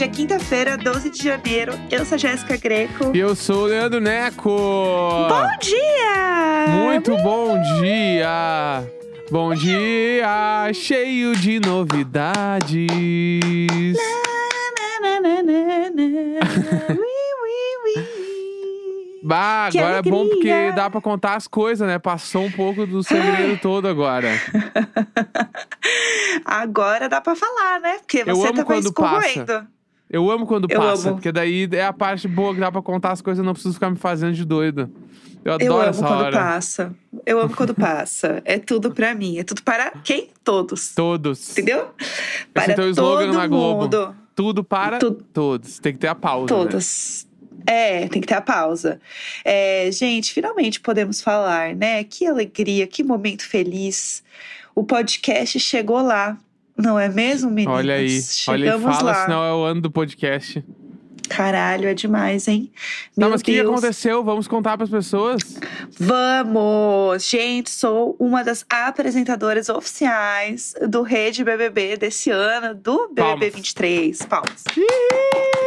Hoje é quinta-feira, 12 de janeiro. Eu sou a Jéssica Greco. E eu sou o Leandro Neco. Bom dia! Muito bom dia! Bom dia, cheio de novidades. Na, na, na. Bah, Que agora é bom porque dá pra contar as coisas, né? Passou um pouco do segredo todo agora. Agora dá pra falar, né? Porque Eu você amo tava quando passa. Eu amo quando Eu passa, amo. porque daí é a parte boa que dá pra contar as coisas, eu não preciso ficar me fazendo de doido. Eu adoro Eu amo essa quando hora. passa. Eu amo quando passa. É tudo pra mim. É tudo para quem? Todos. Todos. Entendeu? Esse Para é teu slogan todo na Globo. mundo. Tudo para Tudo. todos. Tem que ter a pausa. né? Todas. É, tem que ter a pausa. É, gente, finalmente podemos falar, né? Que alegria, que momento feliz. O podcast chegou lá, não é mesmo, meninas? Olha aí. Olha Chegamos fala, lá. senão é o ano do podcast. Caralho, é demais, hein? Tá, Meu mas o que aconteceu? Vamos contar pras pessoas? Vamos! Gente, sou uma das apresentadoras oficiais do Rede BBB desse ano, do BBB Palmas. 23. Palmas. Uh!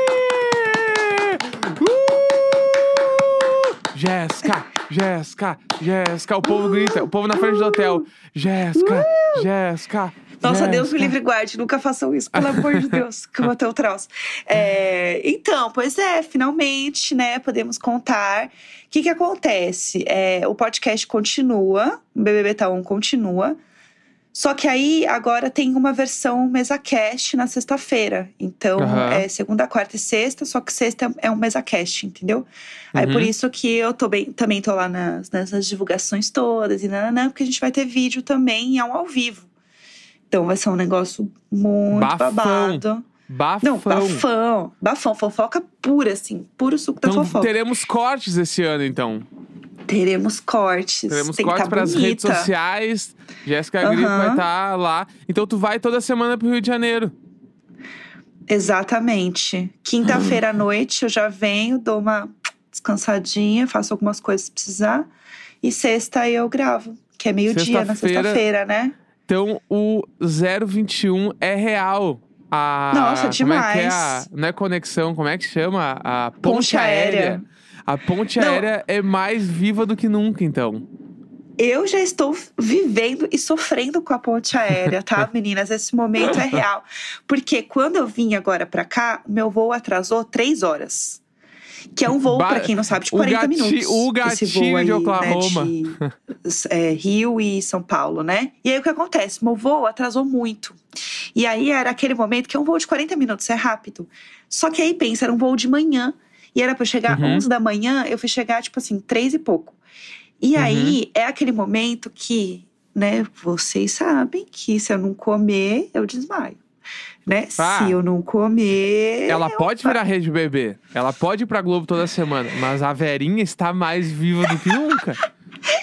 Jéssica, Jéssica, Jéssica. O povo grita, o povo na frente do hotel. Jéssica, Jéssica. Nossa, Deus me livre e guarde, nunca façam isso, pelo amor de Deus, que eu ter o traço. É, então, pois é, finalmente, né, podemos contar. O que que acontece? É, o podcast continua, o BBB Tá 1 continua, só que aí agora tem uma versão MesaCast na sexta-feira. Então, Aham. é segunda, quarta e sexta, só que sexta é um MesaCast, entendeu? Aí por Uhum. isso que eu tô bem, também tô lá nas, nessas divulgações todas e nananã, porque a gente vai ter vídeo também e é um ao vivo. Então vai ser um negócio muito Bafão. babado. Bafão. Não, bafão. Bafão, fofoca pura, assim. Puro suco da Então fofoca. teremos cortes esse ano, então. Teremos cortes. Teremos Tem cortes tá para as redes sociais. Jéssica Grito Aham. vai estar lá. Então tu vai toda semana pro Rio de Janeiro. Exatamente. Quinta-feira à noite eu já venho, dou uma descansadinha, faço algumas coisas se precisar. E sexta eu gravo, que é meio-dia na sexta-feira, né? Então o 021 é real. A, Nossa, Como é que é a, demais. não é conexão, como é que chama? A ponte, Ponte aérea. aérea. A ponte Não. aérea é mais viva do que nunca, então. Eu já estou vivendo e sofrendo com a ponte aérea, tá, meninas? Esse momento é real. Porque quando eu vim agora pra cá, meu voo atrasou três horas. Que é um voo, Ba- pra quem não sabe, de o 40 gati- minutos. o gatinho aí, de Oklahoma. Né, de é, Rio e São Paulo, né? E aí o que acontece? Meu voo atrasou muito. E aí era aquele momento que é um voo de 40 minutos, é rápido. Só que aí pensa, era um voo de manhã. E era pra eu chegar Uhum. 11 da manhã, eu fui chegar, tipo assim, três e pouco. E Uhum. aí é aquele momento que, né, vocês sabem que se eu não comer, eu desmaio. Né? Ah. Se eu não comer. Ela pode virar rede bebê. Ela pode ir pra Globo toda semana. Mas a Verinha está mais viva do que nunca.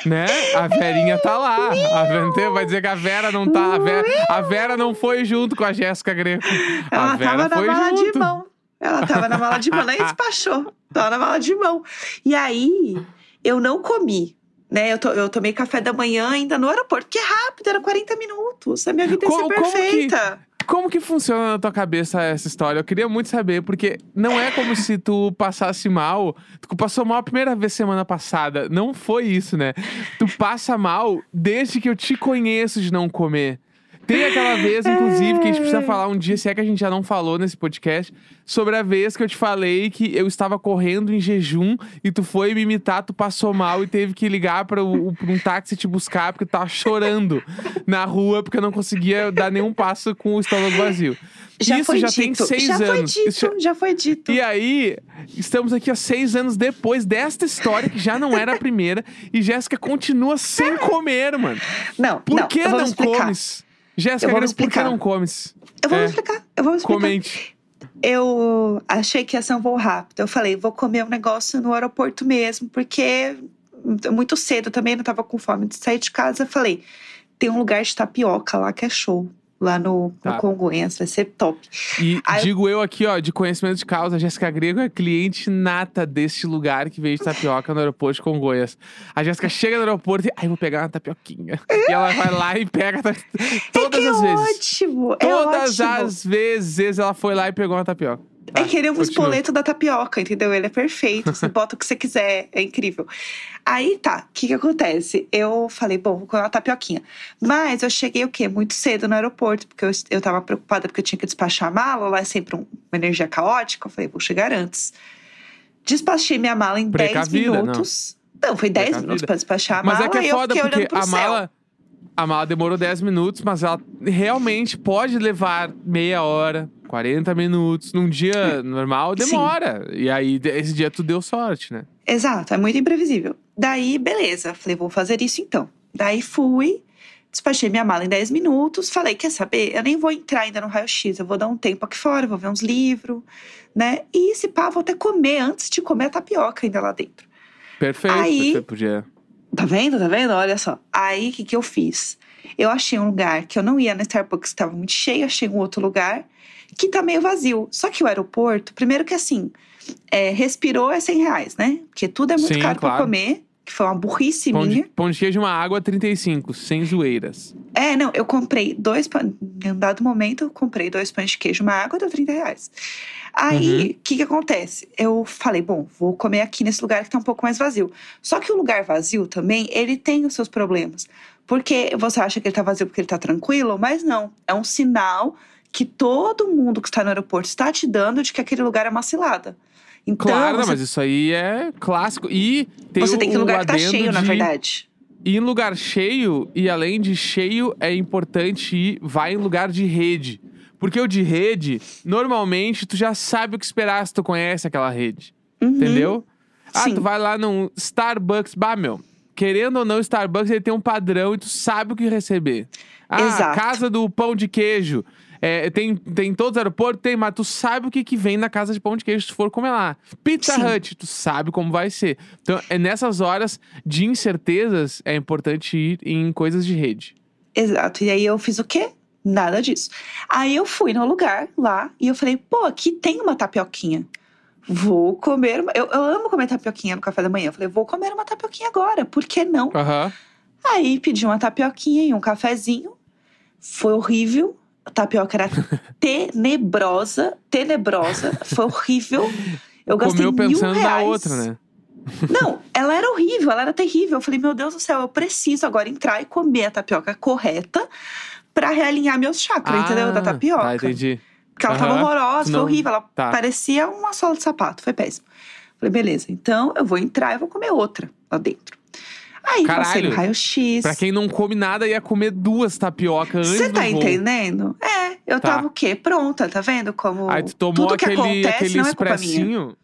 né? A Verinha tá lá. A Vera, vai dizer que a Vera não tá. A Vera, a Vera não foi junto com a Jéssica Greco. A Ela Vera tava na foi mala junto. de mão. Ela tava na mala de mão, nem despachou. Tava na mala de mão. E aí, eu não comi. Né, eu, to- eu tomei café da manhã ainda no aeroporto, que é rápido, era 40 minutos. A minha vida ia ser perfeita. Como que funciona na tua cabeça essa história? Eu queria muito saber, porque não é como se tu passasse mal. Tu passou mal a primeira vez semana passada. Não foi isso, né? Tu passa mal desde que eu te conheço de não comer. Tem aquela vez, inclusive, que a gente precisa falar um dia, se é que a gente já não falou nesse podcast, sobre a vez que eu te falei que eu estava correndo em jejum e tu foi me imitar, tu passou mal e teve que ligar para um táxi te buscar porque tu tava chorando na rua porque eu não conseguia dar nenhum passo com o estômago vazio. Já Isso foi já dito. tem seis já foi anos. dito, Isso já- já foi dito. E aí, estamos aqui há seis anos depois desta história, que já não era a primeira, e Jéssica continua sem comer, mano. Não, Por não, que não explicar. comes? Jéssica, por que explicar. não comes? Eu vou É. explicar, eu vou explicar. Comente. Eu achei que ia ser um voo rápido. Eu falei, vou comer um negócio no aeroporto mesmo, porque muito cedo também, não tava com fome de sair de casa. Eu falei, tem um lugar de tapioca lá que é show. Lá no, Tá. no Congonhas, vai ser top. E Aí- digo eu aqui, ó, de conhecimento de causa, a Jéssica Grego é cliente nata deste lugar que vende tapioca no aeroporto de Congonhas. A Jéssica chega no aeroporto e, ai, vou pegar uma tapioquinha. e ela vai lá e pega ta- todas é as é vezes. ótimo, é Todas ótimo. as vezes ela foi lá e pegou uma tapioca. É que ele é um continua. espoleto da tapioca, entendeu? Ele é perfeito. Você bota o que você quiser, é incrível. Aí tá, o que que acontece? Eu falei, bom, vou comer uma tapioquinha. Mas eu cheguei o quê? Muito cedo no aeroporto, porque eu, eu tava preocupada porque eu tinha que despachar a mala. Lá é sempre um- uma energia caótica. Eu falei, vou chegar antes. Despachei minha mala em 10 Precavida, não. minutos. Não, foi 10 Precavida. minutos pra despachar a Mas mala. é que e é eu foda, fiquei porque a céu. A mala demorou 10 minutos, mas ela realmente pode levar meia hora, 40 minutos. Num dia normal, Sim. demora. E aí, esse dia tu deu sorte, né? Exato, é muito imprevisível. Daí, beleza, falei, vou fazer isso então. Daí fui, despachei minha mala em 10 minutos, falei, quer saber? Eu nem vou entrar ainda no raio-x, eu vou dar um tempo aqui fora, vou ver uns livros, né? E se pá, vou até comer antes de comer a tapioca ainda lá dentro. Perfeito. Aí- perfeito, podia. Tá vendo? Tá vendo? Olha só. Aí, o que, que eu fiz? Eu achei um lugar que eu não ia na Starbucks, estava muito cheio, achei um outro lugar que tá meio vazio. Só que o aeroporto, primeiro que assim, é, respirou é 100 reais, né? Porque tudo é muito Sim, caro claro. pra comer, que foi uma burrice Pão minha. de, pão de queijo, uma água, 35, sem zoeiras. É, não, eu comprei dois pães. Em um dado momento, eu comprei dois pães de queijo, uma água, deu 30 reais. Aí, o que que acontece? Eu falei, bom, vou comer aqui nesse lugar que tá um pouco mais vazio. Só que o lugar vazio também, ele tem os seus problemas. Porque você acha que ele tá vazio porque ele tá tranquilo, mas não. É um sinal que todo mundo que está no aeroporto está te dando de que aquele lugar é uma cilada. Então, Claro, você, mas isso aí é clássico. E tem você o, tem que lugar que tá cheio, na de verdade. Ir em lugar cheio, e além de cheio, é importante ir, vai em lugar de rede. Porque o de rede, normalmente, tu já sabe o que esperar se tu conhece aquela rede. Uhum. Entendeu? Ah, Sim. tu vai lá num Starbucks, bah, meu. Querendo ou não, Starbucks ele tem um padrão e tu sabe o que receber. Ah, Exato. casa do pão de queijo. É, tem, tem em todos os aeroportos? Tem, mas tu sabe o que, que vem na casa de pão de queijo se tu for comer lá. Pizza Sim. Hut, tu sabe como vai ser. Então, é nessas horas de incertezas, é importante ir em coisas de rede. Exato. E aí eu fiz o quê? Nada disso. Aí eu fui no lugar lá e eu falei, pô, aqui tem uma tapioquinha. Vou comer. uma- Eu, eu amo comer tapioquinha no café da manhã. Eu falei, vou comer uma tapioquinha agora, por que não? Aham. Aí pedi uma tapioquinha e um cafezinho. Foi horrível. A tapioca era tenebrosa, tenebrosa. Foi horrível. Eu gastei Comeu mil pensando reais. na outra, né? Não, ela era horrível, ela era terrível. Eu falei, meu Deus do céu, eu preciso agora entrar e comer a tapioca correta pra realinhar meus chakras, entendeu? Da Ah, tapioca. Tá, entendi. Porque ela tava Aham. horrorosa, Não- foi horrível. Ela tá. parecia uma sola de sapato, foi péssimo. Falei, beleza, então eu vou entrar e vou comer outra lá dentro. Aí passei no Caralho. raio-x. Pra quem não come nada, ia comer duas tapioca antes Você do tá entendendo? É, eu Tá. tava o quê? Pronta, tá vendo? Como Aí tu tomou tudo que aquele, acontece aquele não é expressinho.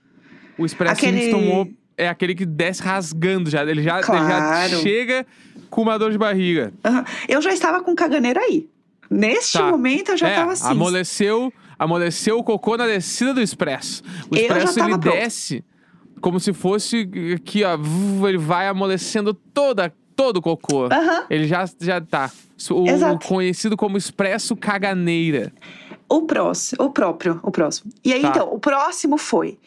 O expressinho que Aquele- tu tomou é aquele que desce rasgando já. Ele já, ele já Claro. chega com uma dor de barriga. Aham. Eu já estava com caganeira aí. Neste Tá. momento eu já é, tava assim. amoleceu, amoleceu o cocô na descida do expresso. O expresso ele pronta. desce como se fosse aqui, ó. Ele vai amolecendo toda, todo o cocô. Aham. Ele já, já tá. O, Exato. conhecido como expresso caganeira. O próximo, o próprio, o próximo. E aí, Tá. então, o próximo foi: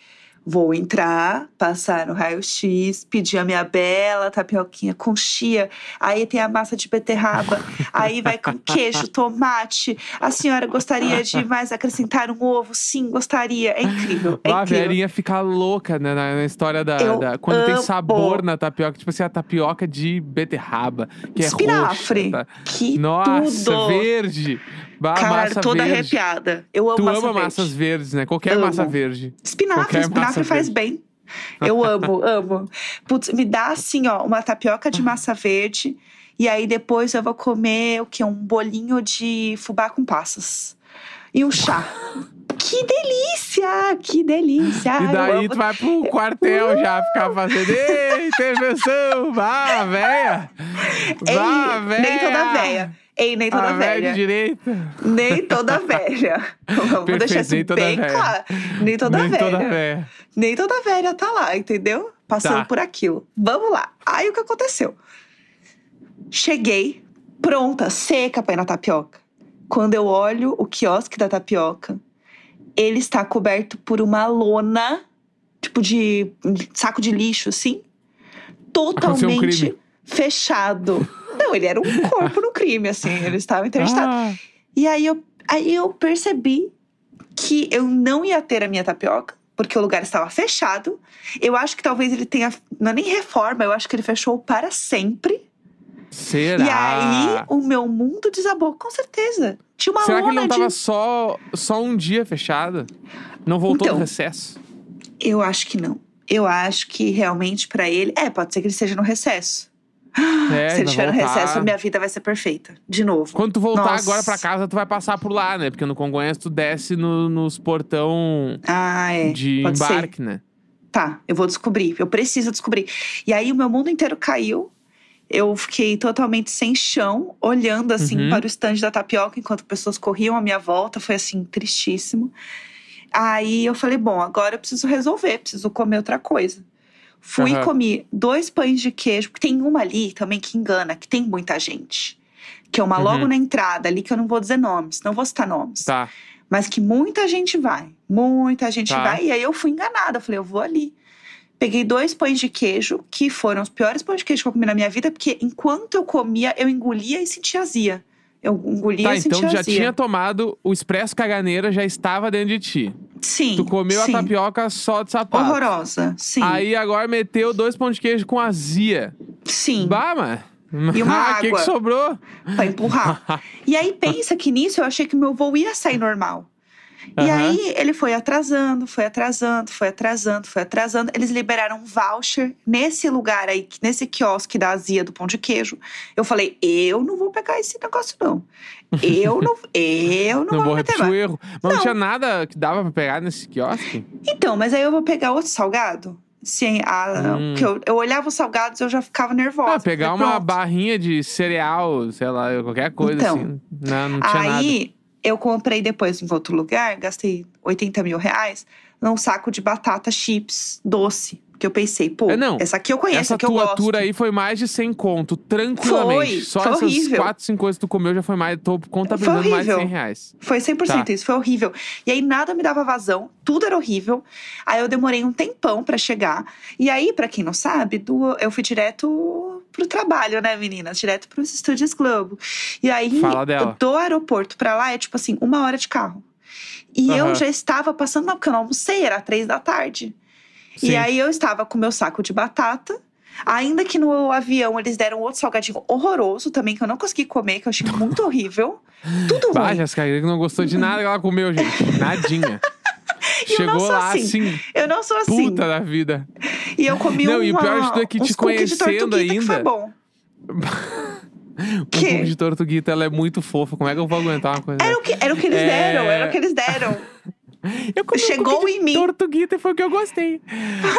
vou entrar, passar no raio-x, pedir a minha bela tapioquinha com chia. Aí tem a massa de beterraba. aí vai com queijo, tomate. A senhora gostaria de mais acrescentar um ovo? Sim, gostaria. É incrível. É a incrível. velhinha fica louca né, na, na história da, da- Quando tem amo. sabor na tapioca. Tipo assim, a tapioca de beterraba, que é Espinafre. roxa. tá? Que Nossa, tudo. verde. Bah, Cara, toda verde. arrepiada. Eu amo Tu massa ama verde. massas verdes, né? Qualquer Amo. massa verde. Espinafre, Qualquer espinafre faz verde. bem. Eu amo, amo. Putz, me dá assim, ó, uma tapioca de massa verde. E aí depois eu vou comer o quê? Um bolinho de fubá com passas. E um chá. que delícia! Que delícia! E eu daí amo. tu vai pro quartel já ficar fazendo. Ei, intervenção! Vá, véia! Vá, Ei, véia! nem toda véia. Ei, nem toda a de velha. direita. Nem toda velha. Vamos Perfeito, deixar isso bem véia. claro. Nem toda Nem velha. toda véia. Nem toda velha tá lá, entendeu? Passando Tá. por aquilo. Vamos lá. Aí o que aconteceu? Cheguei, pronta, seca pra ir na tapioca. Quando eu olho o quiosque da tapioca, ele está coberto por uma lona, tipo de saco de lixo, assim, um totalmente crime. fechado. Não, ele era um corpo no crime, assim, ele estava entrevistado. Ah, E aí eu, aí eu percebi que eu não ia ter a minha tapioca, porque o lugar estava fechado. Eu acho que talvez ele tenha. Não é nem reforma, eu acho que ele fechou para sempre. será? E aí o meu mundo desabou, com certeza. Tinha uma Será que ele não tava de. só, só um dia fechado? Não voltou Então. do recesso? Eu acho que não. Eu acho que realmente pra ele. É, pode ser que ele esteja no recesso. É, Se ele vai estiver no voltar. recesso, minha vida vai ser perfeita. De novo. Quando tu voltar Nossa. agora pra casa, tu vai passar por lá, né? Porque no Congonhas tu desce no- nos portão Ah, é. de pode ser. embarque, né? Tá, eu vou descobrir. Eu preciso descobrir. E aí o meu mundo inteiro caiu. Eu fiquei totalmente sem chão, olhando assim Uhum. para o estande da tapioca enquanto pessoas corriam à minha volta. Foi assim, tristíssimo. Aí eu falei: bom, agora eu preciso resolver, preciso comer outra coisa. Fui e Aham. comi dois pães de queijo, porque tem uma ali também que engana, que tem muita gente. Que é uma Uhum. logo na entrada ali, que eu não vou dizer nomes, não vou citar nomes Tá. mas que muita gente vai. Muita gente Tá. vai. E aí eu fui enganada. Eu falei, eu vou ali. Peguei dois pães de queijo, que foram os piores pães de queijo que eu comi na minha vida, porque enquanto eu comia, eu engolia e sentia azia. Eu engolia Tá, então já azia. tinha tomado o expresso caganeira, já estava dentro de ti. Sim. Tu comeu sim. a tapioca só de sapato. Horrorosa. Sim. Aí agora meteu dois pão de queijo com azia. sim. Bah, mano. E uma Ah, o que, que água. sobrou? Pra empurrar. e aí pensa que nisso eu achei que meu voo ia sair normal. E Aham. aí ele foi atrasando, foi atrasando, foi atrasando, foi atrasando. Eles liberaram um voucher nesse lugar aí, nesse quiosque da azia do pão de queijo. Eu falei, eu não vou pegar esse negócio, não. Eu não, eu não, Não vou, repetir o erro. Mas não. Não. tinha nada que dava pra pegar nesse quiosque? Então, mas aí eu vou pegar outro salgado? Sim, a, Hum. porque eu, eu olhava os salgados eu já ficava nervosa. Ah, pegar uma barrinha de cereal, sei lá, qualquer coisa Então, assim. Não, não tinha nada. Eu comprei depois em outro lugar, gastei 80 mil reais num saco de batata chips doce. Que eu pensei, pô, É, não. essa aqui eu conheço, Essa essa aqui eu tua gosto. tour aí foi mais de 100 conto, tranquilamente. Foi, Só foi essas horrível. 4, 5 coisas que tu comeu já foi mais. Tô contabilizando mais de horrível. 100 reais. Foi 100% Tá. isso, foi horrível. E aí nada me dava vazão, tudo era horrível. Aí eu demorei um tempão pra chegar. E aí, pra quem não sabe, do, eu fui direto pro trabalho, né, meninas? Direto pros estúdios Globo. E aí, do aeroporto pra lá é tipo assim, uma hora de carro. E Aham. eu já estava passando mal, porque eu não almocei, era três da tarde. Sim. E aí eu estava com meu saco de batata. Ainda que no avião eles deram outro salgadinho horroroso também, que eu não consegui comer, que eu achei muito horrível. Tudo Bah, ruim. Jéssica, que não gostou de nada que ela comeu, gente. Nadinha. Chegou lá assim. assim, Eu não sou assim. puta da vida. E eu comi Não, uma, e o pior de tudo é que te conhecendo que foi ainda- bom. Um Que? pouco de tortuguita, ela é muito fofa. Como é que eu vou aguentar uma coisa Era o que, era o que eles É. deram, era o que eles deram. Eu comi Chegou em mim. Tortuguita e foi o que eu gostei.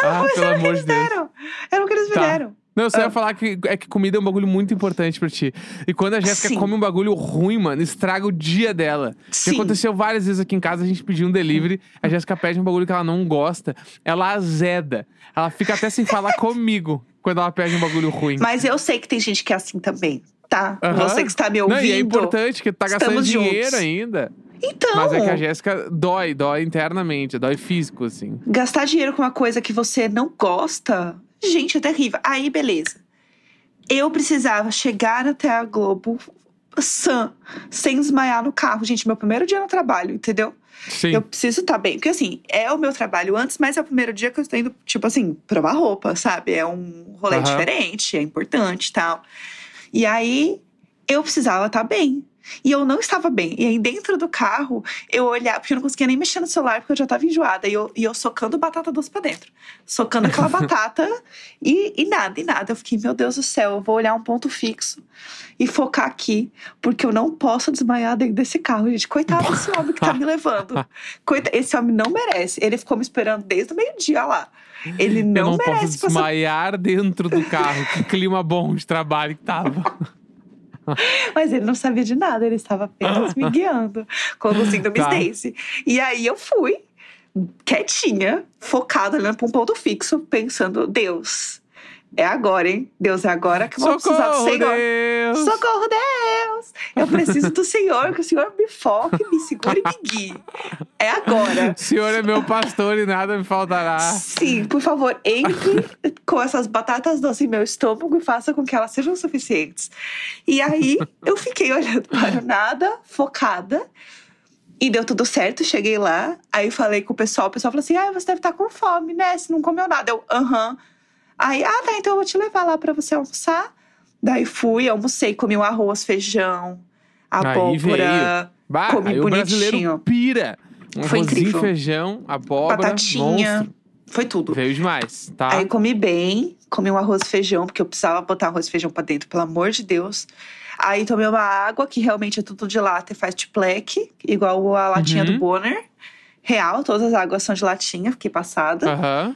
Ah, pelo era que amor eles de Deus. deram. Era o que eles me Tá. deram. Não, eu só ia Ah. falar que é que comida é um bagulho muito importante pra ti. E quando a Jéssica come um bagulho ruim, mano, estraga o dia dela. Sim. aconteceu várias vezes aqui em casa, a gente pediu um delivery, a Jéssica pede um bagulho que ela não gosta, ela azeda. Ela fica até sem falar comigo quando ela pede um bagulho ruim. Mas eu sei que tem gente que é assim também, tá? Você que está me ouvindo. Não, e é importante que tu tá gastando dinheiro juntos. ainda. Então, Mas é que a Jéssica dói, dói internamente, dói físico, assim. gastar dinheiro com uma coisa que você não gosta, gente, é terrível. Aí, beleza. Eu precisava chegar até a Globo sã, sem desmaiar no carro. Gente, meu primeiro dia no trabalho, entendeu? Sim. Eu preciso estar bem. Porque, assim, é o meu trabalho antes, mas é o primeiro dia que eu estou indo, tipo assim, provar roupa, sabe? É um rolê Aham. diferente, é importante e tal. E aí, eu precisava estar bem. E eu não estava bem. E aí, dentro do carro, eu olhava, porque eu não conseguia nem mexer no celular, porque eu já estava enjoada. E eu, e eu socando batata doce pra dentro. Socando aquela batata e, e nada, e nada. Eu fiquei, meu Deus do céu, eu vou olhar um ponto fixo e focar aqui, porque eu não posso desmaiar dentro desse carro, gente. Coitado desse homem que tá me levando. Coita- Esse homem não merece. Ele ficou me esperando desde o meio-dia lá. Ele eu não, não posso merece passar. desmaiar dentro do carro. que clima bom de trabalho que tava. Mas ele não sabia de nada, ele estava apenas me guiando, conduzindo o Miss Tá. Daisy. E aí eu fui, quietinha, focada, olhando para um ponto fixo, pensando: Deus, é agora, hein? Deus, é agora que eu vou precisar do Socorro, Senhor. Deus! Socorro, Deus! Eu preciso do Senhor, que o Senhor me foque, me segure e me guie. É agora. O Senhor é meu pastor e nada me faltará. Sim, por favor, entre com essas batatas doces em meu estômago e faça com que elas sejam suficientes. E aí, eu fiquei olhando para o nada, focada. E deu tudo certo, cheguei lá. Aí falei com o pessoal, o pessoal falou assim: Ah, você deve estar com fome, né? Você não comeu nada. Eu, aham. Aí, ah, tá, então eu vou te levar lá pra você almoçar. Daí fui, almocei, comi um arroz, feijão, abóbora, Bah, comi aí o brasileiro bonitinho. pira. Um Foi incrível. feijão, abóbora, batatinha. monstro. Foi tudo. Veio demais, tá? Aí comi bem, comi um arroz e feijão, porque eu precisava botar arroz e feijão pra dentro, pelo amor de Deus. Aí tomei uma água, que realmente é tudo de lata e faz tipleque, igual a latinha Uhum. do Bonner. Real, todas as águas são de latinha, fiquei passada. Aham.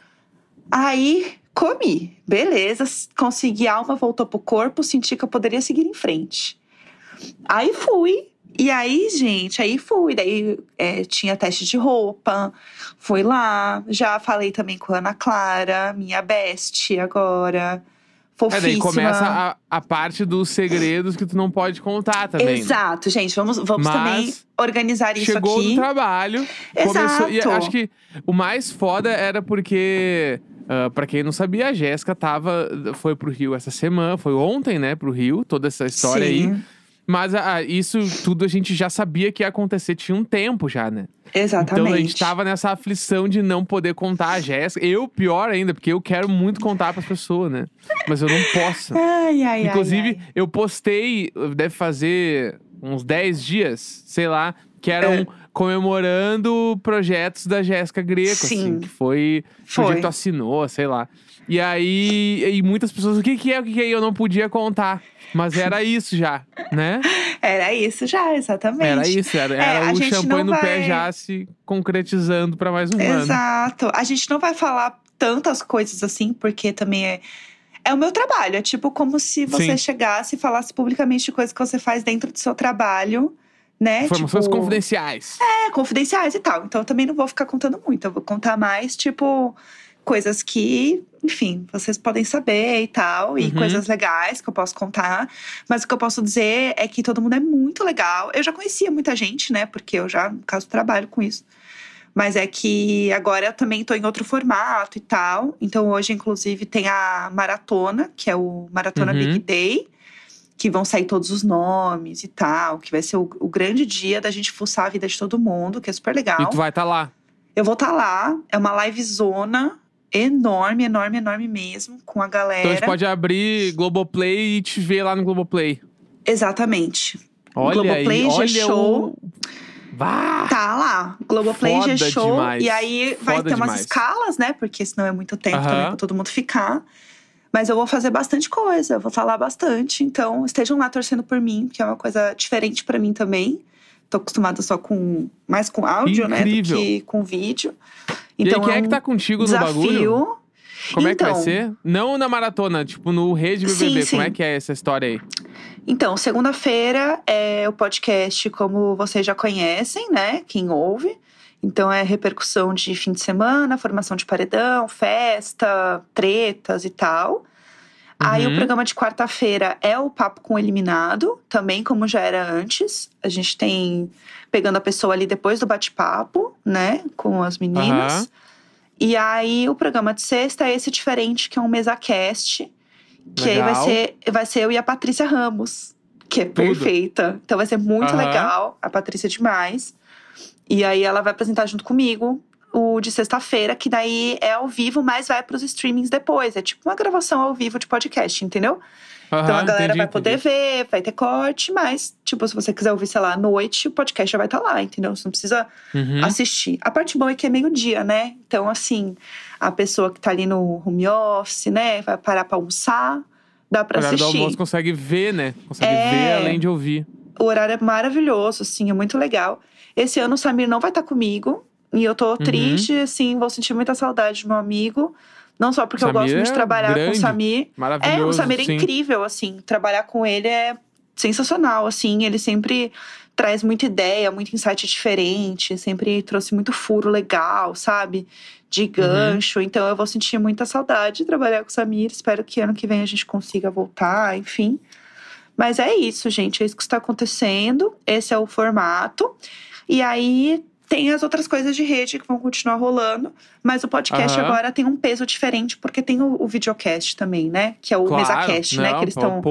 Aí comi, beleza, consegui, a alma voltou pro corpo, senti que eu poderia seguir em frente. Aí fui, e aí, gente, aí fui. Daí é, tinha teste de roupa, fui lá, já falei também com a Ana Clara, minha best agora. É, Fofíssima. daí começa a, a parte dos segredos que tu não pode contar também. né? Exato, gente, vamos, vamos Mas também organizar isso Chegou aqui. no trabalho, começou. E Exato. acho que o mais foda era porque. Ah, pra quem não sabia, a Jéssica tava, foi pro Rio essa semana, foi ontem, né, pro Rio, toda essa história aí. Sim, Mas ah, isso tudo a gente já sabia que ia acontecer, tinha um tempo já, né? Exatamente. Então a gente tava nessa aflição de não poder contar a Jéssica. Eu, pior ainda, porque eu quero muito contar pras pessoas, né? Mas eu não posso. Ai, ai, ai, Inclusive, ai. eu postei, deve fazer uns 10 dias, sei lá, que eram É. comemorando projetos da Jéssica Greco, assim, Sim. que foi, Foi. projeto assinou, sei lá. E aí, e muitas pessoas, o que que é, o que que é? Eu não podia contar. Mas era isso já, né? Era isso já, exatamente. Era isso, era, É, era a o champanhe no pé vai- já se concretizando pra mais um ano. Exato. A gente não vai falar tantas coisas assim, porque também é. É o meu trabalho. É tipo como se você Sim. chegasse e falasse publicamente de coisas que você faz dentro do seu trabalho, né? Informações tipo, confidenciais. É, confidenciais e tal. Então eu também não vou ficar contando muito. Eu vou contar mais, tipo, coisas que, enfim, vocês podem saber e tal. E Uhum. coisas legais que eu posso contar. Mas o que eu posso dizer é que todo mundo é muito legal. Eu já conhecia muita gente, né? Porque eu já, no caso, trabalho com isso. Mas é que agora eu também tô em outro formato e tal. Então hoje, inclusive, tem a maratona, que é o Maratona Uhum. Big Day. Que vão sair todos os nomes e tal. Que vai ser o, o grande dia da gente fuçar a vida de todo mundo, que é super legal. E tu vai estar tá lá. Eu vou estar lá. É uma livezona enorme, enorme, enorme mesmo. Com a galera. Então a gente pode abrir Globoplay e te ver lá no Globoplay. Exatamente. Olha Globoplay, aí, olha G-Show. o... Vá! Tá lá. Globoplay Foda G-Show. demais. E aí vai Foda ter umas demais. escalas, né? Porque senão é muito tempo Aham. também pra todo mundo ficar. Mas eu vou fazer bastante coisa. Vou lá bastante. Então estejam lá torcendo por mim, que é uma coisa diferente pra mim também. Tô acostumada só com mais com áudio, Incrível. né? Do que com vídeo. e Então aí, quem é um que tá contigo no bagulho? desafio. Como é que vai Então- ser? Não na maratona, tipo no Rede BBB. Sim, Como sim. é que é essa história aí? Então, segunda-feira é o podcast, como vocês já conhecem, né? Quem ouve. Então, é repercussão de fim de semana, formação de paredão, festa, tretas e tal. Aí, Uhum. o programa de quarta-feira é o Papo com o Eliminado, também como já era antes. A gente tem pegando a pessoa ali depois do bate-papo, né? Com as meninas. Aham. E aí, o programa de sexta é esse diferente, que é um mesa-cast. Que aí vai Legal. ser, vai ser eu e a Patrícia Ramos, que é perfeita. Então vai ser muito Aham. legal. A Patrícia é demais. E aí ela vai apresentar junto comigo o de sexta-feira, que daí é ao vivo, mas vai pros streamings depois. É tipo uma gravação ao vivo de podcast, entendeu? então a galera entendi, vai poder entendi. ver, vai ter corte, mas, tipo, se você quiser ouvir, sei lá, à noite, o podcast já vai estar lá, entendeu? Você não precisa Uhum. assistir. A parte boa é que é meio-dia, né? Então, assim, a pessoa que tá ali no home office, né, vai parar pra almoçar, dá O do assistir. almoço consegue ver, né? Consegue É. ver além de ouvir. O horário é maravilhoso, assim, é muito legal. Esse ano o Samir não vai estar comigo. E eu Uhum. tô triste, assim, vou sentir muita saudade do meu amigo. Não só porque eu Samir gosto muito de é trabalhar com grande, o Samir. Maravilhoso. É, o Samir é sim. incrível, assim. Trabalhar com ele é sensacional, assim. Ele sempre traz muita ideia, muito insight diferente, sempre trouxe muito furo legal, sabe? De gancho. Uhum. Então eu vou sentir muita saudade de trabalhar com o Samir. Espero que ano que vem a gente consiga voltar, enfim. Mas é isso, gente. É isso que está acontecendo. Esse é o formato. E aí tem as outras coisas de rede que vão continuar rolando, mas o podcast uhum. agora tem um peso diferente, porque tem o, o videocast também, né? Que é o claro, MesaCast, não, né? Que eles estão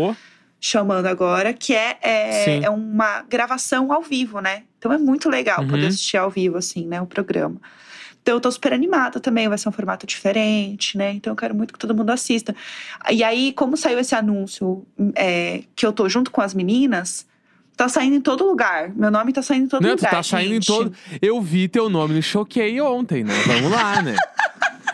chamando agora, que é, é, é, uma gravação ao vivo, né? Então é muito legal uhum. poder assistir ao vivo, assim, né? O programa. Então eu tô super animada também, vai ser um formato diferente, né? Então eu quero muito que todo mundo assista. E aí, como saiu esse anúncio é, que eu tô junto com as meninas, Tá saindo em todo lugar. Meu nome tá saindo em todo Não, lugar. Tu tá saindo gente. em todo. Eu vi teu nome no Choquei ontem, né? Vamos lá, né?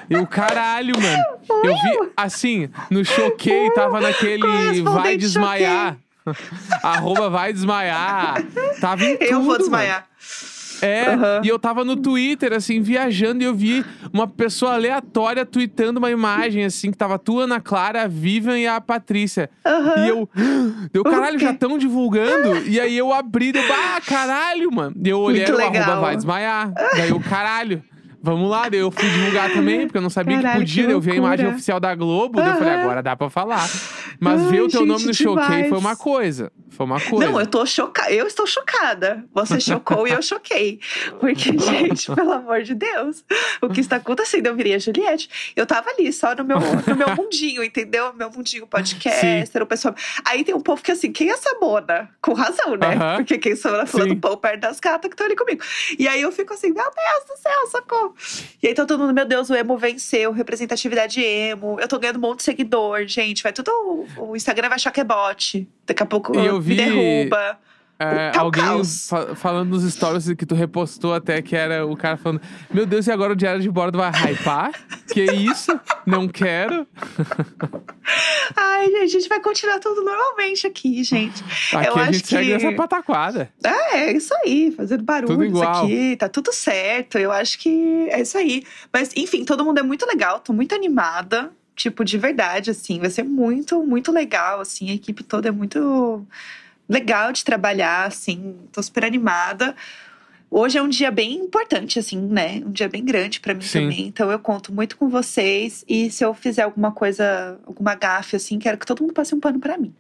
Eu, caralho, mano. Eu vi, assim, no Choquei, tava naquele vai desmaiar. Arroba vai desmaiar. Tava em tudo, Eu vou desmaiar. Mano. É, uhum. e eu tava no Twitter, assim, viajando, e eu vi uma pessoa aleatória tweetando uma imagem, assim, que tava tu, Ana Clara, a Vivian e a Patrícia. Uhum. E eu, deu caralho, já tão divulgando. E aí eu abri, deu, ah, caralho, mano. E eu olhei, o arroba vai desmaiar. Daí eu, caralho. Vamos lá, eu fui divulgar também, porque eu não sabia Caralho, que podia. Que eu vi a imagem oficial da Globo, uhum. eu falei, agora dá pra falar. Mas Ai, ver o teu nome no Choquei foi uma coisa. Foi uma coisa. Não, eu tô chocada. Eu estou chocada. Você chocou e eu choquei. Porque, gente, pelo amor de Deus, o que está acontecendo? Eu virei a Juliette. Eu tava ali, só no meu, no meu mundinho, entendeu? Meu mundinho podcast, o pessoal. Aí tem um povo que assim, quem é essa Mona? Com razão, né? Uhum. Porque quem sou na fila do pão perto das gatas que estão ali comigo. E aí eu fico assim, meu Deus do céu, socorro. E aí tá todo mundo, meu Deus, o emo venceu, representatividade emo. Eu tô ganhando um monte de seguidor, gente. Vai tudo. O Instagram vai achar que é bot. Daqui a pouco eu vi, me derruba. É, alguém fa falando nos stories que tu repostou até que era o cara falando: Meu Deus, e agora o diário de bordo vai hypar? que isso? Não quero. Ai, gente, a gente vai continuar tudo normalmente aqui, gente. Aqui Eu a gente que... segue essa pataquada. É, é isso aí, fazendo barulho isso aqui, tá tudo certo. Eu acho que é isso aí. Mas, enfim, todo mundo é muito legal, tô muito animada. Tipo, de verdade, assim, vai ser muito, muito legal, assim. A equipe toda é muito legal de trabalhar, assim, tô super animada. Hoje é um dia bem importante, assim, né? Um dia bem grande para mim Sim. também. Então eu conto muito com vocês. E se eu fizer alguma coisa, alguma gafe, assim, quero que todo mundo passe um pano para mim.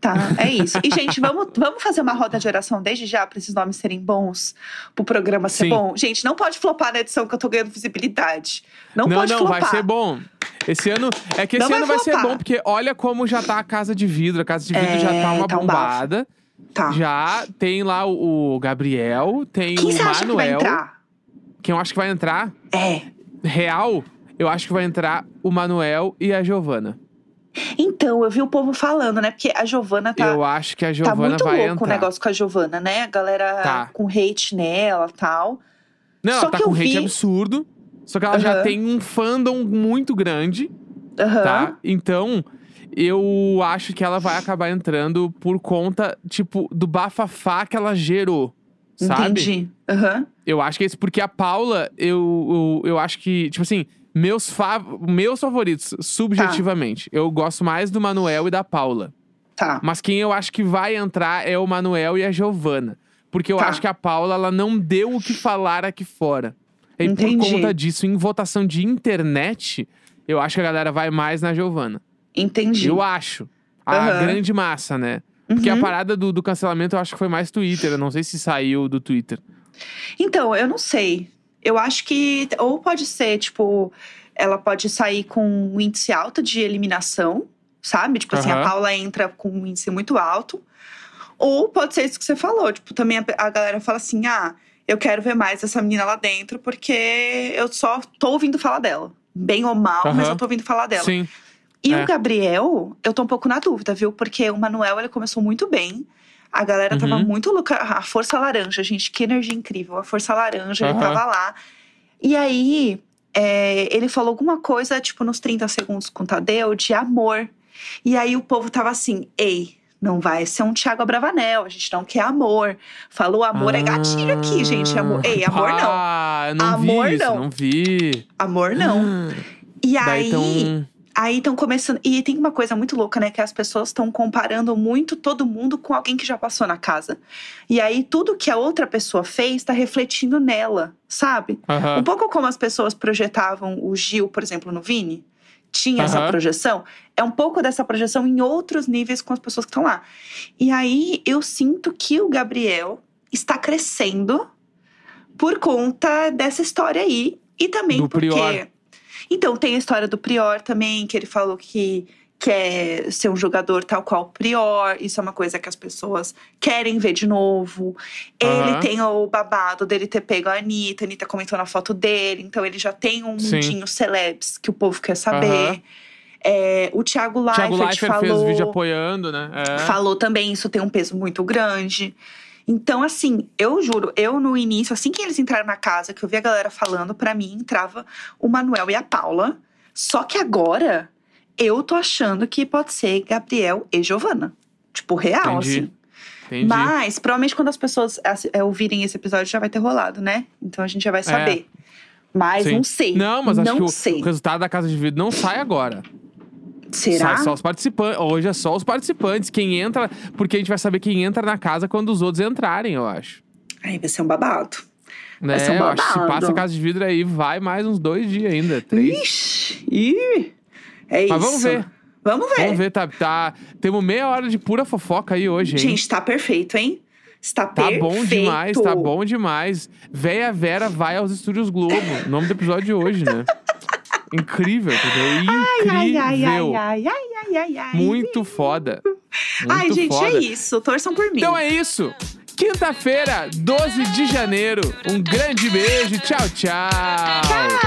Tá, é isso. E, gente, vamos, vamos fazer uma roda de oração desde já para esses nomes serem bons, pro programa ser Sim. bom? Gente, não pode flopar na edição que eu tô ganhando visibilidade. Não, não pode não, flopar. vai ser bom. Esse ano. É que esse não ano vai, vai ser bom, porque olha como já tá a casa de vidro. A casa de vidro é, já tá uma tá bombada. Tá. Já tem lá o, Gabriel, tem Quem o Manuel. Acha que vai entrar? Quem eu acho que vai entrar? É. Real, eu acho que vai entrar o Manuel e a Giovana. Então, eu vi o povo falando, né? Porque a Giovana tá. Eu acho que a Giovana tá muito vai louco entrar. o negócio com a Giovana, né? A galera Tá. com hate nela tal. Não, Só ela tá com hate vi- absurdo. Só que ela já Aham. tem um fandom muito grande, Aham. tá? Então, eu acho que ela vai acabar entrando por conta, tipo, do bafafá que ela gerou. Sabe? Entendi. Aham. Eu acho que é isso, porque a Paula, eu, eu, eu acho que, tipo assim, meus, fav meus favoritos, subjetivamente, eu gosto mais do Manuel e da Paula. Tá. Mas quem eu acho que vai entrar é o Manuel e a Giovana. Porque eu Tá. acho que a Paula, ela não deu o que falar aqui fora. E Entendi. por conta disso, em votação de internet, eu acho que a galera vai mais na Giovana. Entendi. Eu acho. A Aham. grande massa, né? Porque a Uhum. parada do, do cancelamento eu acho que foi mais Twitter. Eu não sei se saiu do Twitter. Então, eu não sei. Eu acho que. Ou pode ser, tipo, ela pode sair com um índice alto de eliminação, sabe? Tipo assim, a. Paula entra com um índice muito alto. Ou pode ser isso que você falou. Tipo, também a, a galera fala assim: ah, eu quero ver mais essa menina lá dentro, porque eu só tô ouvindo falar dela. Bem ou mal, mas Aham. eu tô ouvindo falar dela. Sim. E É. o Gabriel, eu tô um pouco na dúvida, viu? Porque o Manuel, ele começou muito bem. A galera tava Uhum. muito louca. A Força Laranja, gente, que energia incrível. A Força Laranja, ele Aham. tava lá. E aí, é, ele falou alguma coisa, tipo, nos 30 segundos com o Tadeu, de amor. E aí o povo tava assim, ei, não vai ser um Thiago Abravanel, a gente não quer amor. Falou amor é gatilho aqui, gente. Amor, ei, amor não. Ah, eu não Amor vi isso, não. não vi. Amor não. Ah, E aí, então. Aí estão começando. E tem uma coisa muito louca, né? Que as pessoas estão comparando muito todo mundo com alguém que já passou na casa. E aí tudo que a outra pessoa fez tá refletindo nela, sabe? Aham. Um pouco como as pessoas projetavam o Gil, por exemplo, no Vini. Tinha essa Aham. projeção. É um pouco dessa projeção em outros níveis com as pessoas que estão lá. E aí eu sinto que o Gabriel está crescendo por conta dessa história aí. E também Do porque. Prior. Então, tem a história do Prior também, que ele falou que quer ser um jogador tal qual o Prior. Isso é uma coisa que as pessoas querem ver de novo. Ele tem o babado dele ter pego a Anitta. A Anitta comentou na foto dele. Então, ele já tem um Sim. mundinho celebs que o povo quer saber. Aham. É, o Thiago Leifert, Thiago Leifert falou, fez vídeo apoiando, né? É. falou também, isso tem um peso muito grande. Então, assim, eu juro, eu no início, assim que eles entraram na casa, que eu vi a galera falando, pra mim entrava o Manuel e a Paula. Só que agora eu tô achando que pode ser Gabriel e Giovana. Tipo, real, Entendi. assim. Entendi. Mas, provavelmente, quando as pessoas é, ouvirem esse episódio, já vai ter rolado, né? Então a gente já vai saber. Mas É. Sim. não sei. Não, mas acho não que o- o, resultado da casa de vidro não sai agora. Será? Sai só os participantes. Hoje é só os participantes. Quem entra. Porque a gente vai saber quem entra na casa quando os outros entrarem, eu acho. Aí vai ser um babado. Né? Vai ser um que se babado. passa a casa de vidro aí, vai mais uns dois dias ainda. Três. Ixi, ih, é isso. Mas vamos ver. Vamos ver. Vamos ver, tá, tá. Temos meia hora de pura fofoca aí hoje, hein? Gente, tá perfeito, hein? Está Tá perfeito. bom demais, tá bom demais. Véia Vera vai aos estúdios Globo. Nome do episódio de hoje, né? Incrível, entendeu? Ai, Incrível. ai, ai, ai, ai, ai, ai, ai. Muito foda. Muito Ai, gente, foda. é isso. Torçam por mim. Então é isso. Quinta-feira, 12 de janeiro. Um grande beijo. Tchau, tchau. Tchau.